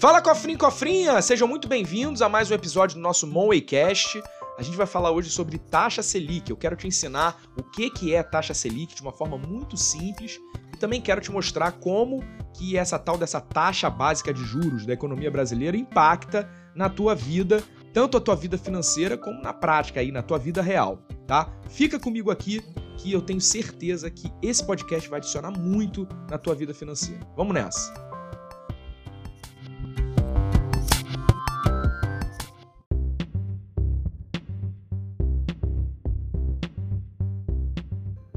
Fala cofrinho cofrinha, sejam muito bem-vindos a mais um episódio do nosso Monwaycast. A gente vai falar hoje sobre taxa Selic. Eu quero te ensinar o que que é taxa Selic de uma forma muito simples e também quero te mostrar como que essa tal dessa taxa básica de juros da economia brasileira impacta na tua vida, tanto a tua vida financeira como na prática aí na tua vida real, tá? Fica comigo aqui que eu tenho certeza que esse podcast vai adicionar muito na tua vida financeira. Vamos nessa.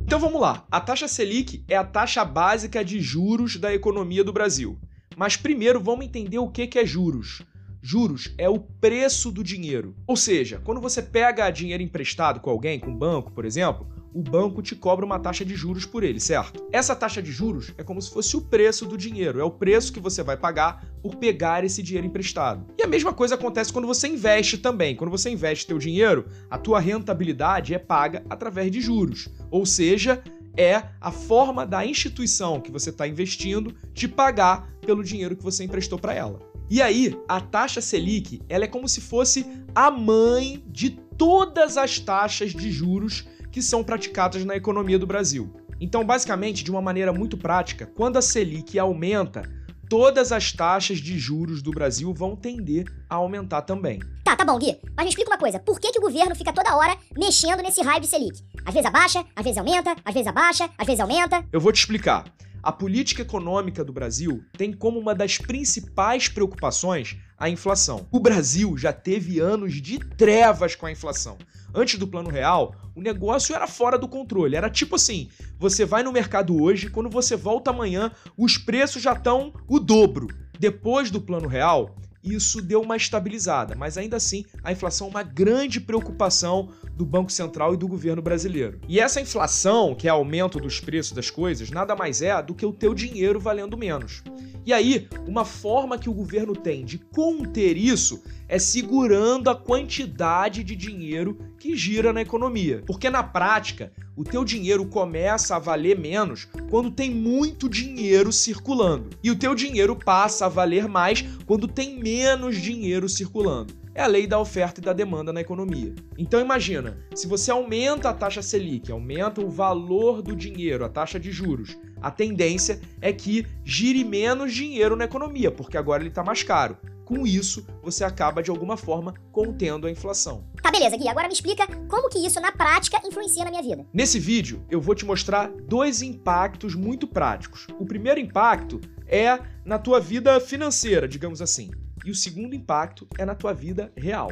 Então vamos lá. A taxa Selic é a taxa básica de juros da economia do Brasil. Mas primeiro vamos entender o que é juros. Juros é o preço do dinheiro. Ou seja, quando você pega dinheiro emprestado com alguém, com um banco, por exemplo, o banco te cobra uma taxa de juros por ele, certo? Essa taxa de juros é como se fosse o preço do dinheiro, é o preço que você vai pagar por pegar esse dinheiro emprestado. E a mesma coisa acontece quando você investe também. Quando você investe teu dinheiro, a tua rentabilidade é paga através de juros. Ou seja, é a forma da instituição que você está investindo te pagar pelo dinheiro que você emprestou para ela. E aí, a taxa Selic, ela é como se fosse a mãe de todas as taxas de juros que são praticadas na economia do Brasil. Então, basicamente, de uma maneira muito prática, quando a Selic aumenta, todas as taxas de juros do Brasil vão tender a aumentar também. Tá, tá bom, Gui. Mas me explica uma coisa. Por que, que o governo fica toda hora mexendo nesse raio de Selic? Às vezes abaixa, às vezes aumenta, às vezes abaixa, às vezes aumenta. Eu vou te explicar. A política econômica do Brasil tem como uma das principais preocupações a inflação. O Brasil já teve anos de trevas com a inflação. Antes do Plano Real, o negócio era fora do controle. Era tipo assim: você vai no mercado hoje, quando você volta amanhã, os preços já estão o dobro. Depois do Plano Real, isso deu uma estabilizada, mas ainda assim a inflação é uma grande preocupação do Banco Central e do governo brasileiro. E essa inflação, que é aumento dos preços das coisas, nada mais é do que o teu dinheiro valendo menos. E aí, uma forma que o governo tem de conter isso é segurando a quantidade de dinheiro que gira na economia. Porque na prática, o teu dinheiro começa a valer menos quando tem muito dinheiro circulando. E o teu dinheiro passa a valer mais quando tem menos dinheiro circulando. É a lei da oferta e da demanda na economia. Então imagina, se você aumenta a taxa Selic, aumenta o valor do dinheiro, a taxa de juros, a tendência é que gire menos dinheiro na economia, porque agora ele está mais caro. Com isso, você acaba de alguma forma contendo a inflação. Tá, beleza, Gui. Agora me explica como que isso na prática influencia na minha vida. Nesse vídeo, eu vou te mostrar dois impactos muito práticos. O primeiro impacto é na tua vida financeira, digamos assim. E o segundo impacto é na tua vida real.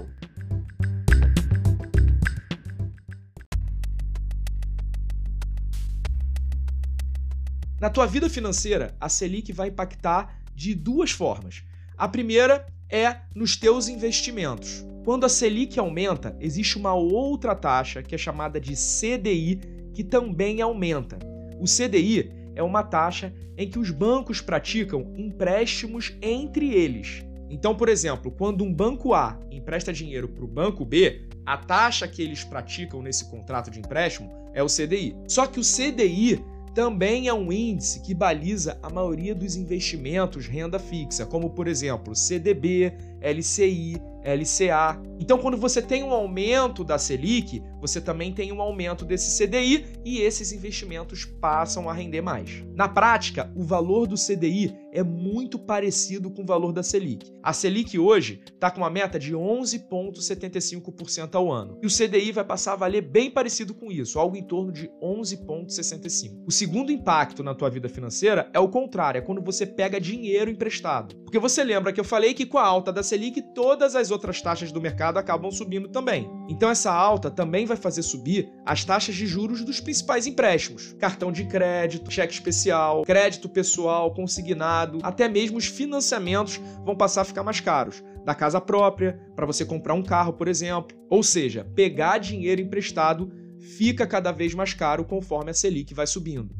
Na tua vida financeira, a Selic vai impactar de duas formas. A primeira é nos teus investimentos. Quando a Selic aumenta, existe uma outra taxa que é chamada de CDI, que também aumenta. O CDI é uma taxa em que os bancos praticam empréstimos entre eles. Então, por exemplo, quando um banco A empresta dinheiro para o banco B, a taxa que eles praticam nesse contrato de empréstimo é o CDI. Só que o CDI também é um índice que baliza a maioria dos investimentos renda fixa, como por exemplo CDB, LCI, LCA. Então, quando você tem um aumento da Selic, você também tem um aumento desse CDI e esses investimentos passam a render mais. Na prática, o valor do CDI é muito parecido com o valor da Selic. A Selic hoje está com uma meta de 11,75% ao ano e o CDI vai passar a valer bem parecido com isso, algo em torno de 11,65%. O segundo impacto na tua vida financeira é o contrário, é quando você pega dinheiro emprestado. Porque você lembra que eu falei que com a alta da Selic todas as outras taxas do mercado acabam subindo também. Então essa alta também vai fazer subir as taxas de juros dos principais empréstimos: cartão de crédito, cheque especial, crédito pessoal, consignado, até mesmo os financiamentos vão passar a ficar mais caros. Da casa própria, para você comprar um carro, por exemplo. Ou seja, pegar dinheiro emprestado fica cada vez mais caro conforme a Selic vai subindo.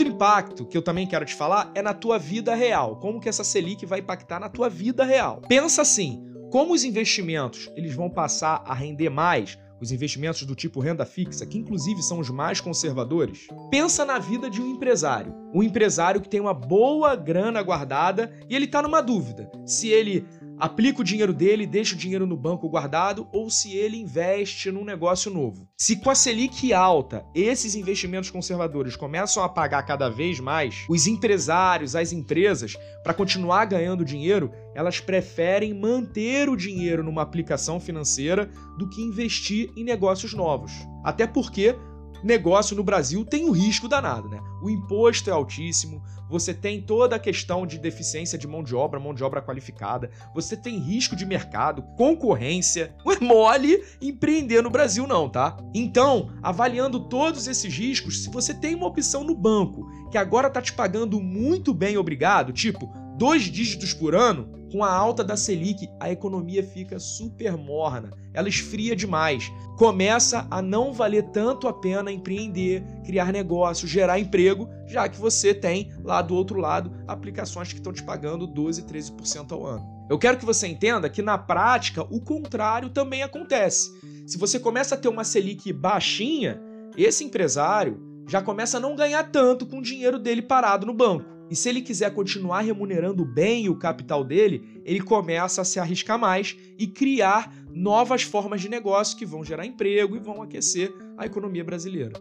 Outro impacto que eu também quero te falar é na tua vida real. Como que essa Selic vai impactar na tua vida real? Pensa assim, como os investimentos eles vão passar a render mais os investimentos do tipo renda fixa, que inclusive são os mais conservadores, pensa na vida de um empresário. Um empresário que tem uma boa grana guardada e ele está numa dúvida se ele aplica o dinheiro dele, deixa o dinheiro no banco guardado ou se ele investe num negócio novo. Se com a Selic alta, esses investimentos conservadores começam a pagar cada vez mais, os empresários, as empresas, para continuar ganhando dinheiro, elas preferem manter o dinheiro numa aplicação financeira do que investir em negócios novos. Até porque negócio no Brasil tem o risco danado, né? O imposto é altíssimo, você tem toda a questão de deficiência de mão de obra, mão de obra qualificada, você tem risco de mercado, concorrência. Não é mole empreender no Brasil, não, tá? Então, avaliando todos esses riscos, se você tem uma opção no banco que agora tá te pagando muito bem, obrigado, tipo dois dígitos por ano, com a alta da Selic, a economia fica super morna, ela esfria demais. Começa a não valer tanto a pena empreender, criar negócio, gerar emprego, já que você tem lá do outro lado aplicações que estão te pagando 12, 13% ao ano. Eu quero que você entenda que na prática o contrário também acontece. Se você começa a ter uma Selic baixinha, esse empresário já começa a não ganhar tanto com o dinheiro dele parado no banco. E se ele quiser continuar remunerando bem o capital dele, ele começa a se arriscar mais e criar novas formas de negócio que vão gerar emprego e vão aquecer a economia brasileira.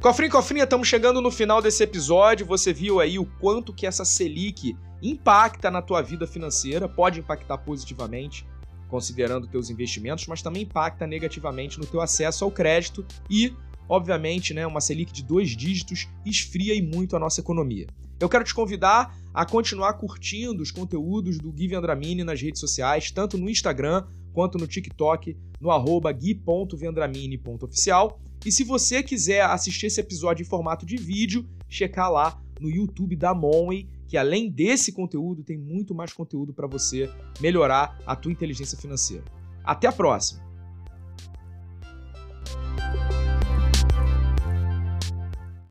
Cofrinho, cofrinha, estamos chegando no final desse episódio. Você viu aí o quanto que essa Selic impacta na tua vida financeira, pode impactar positivamente considerando teus investimentos, mas também impacta negativamente no teu acesso ao crédito e, obviamente, né, uma Selic de dois dígitos esfria e muito a nossa economia. Eu quero te convidar a continuar curtindo os conteúdos do Gui Vendramini nas redes sociais, tanto no Instagram quanto no TikTok, no arroba gui.vendramini.oficial. E se você quiser assistir esse episódio em formato de vídeo, checar lá no YouTube da Monway que além desse conteúdo tem muito mais conteúdo para você melhorar a tua inteligência financeira. Até a próxima.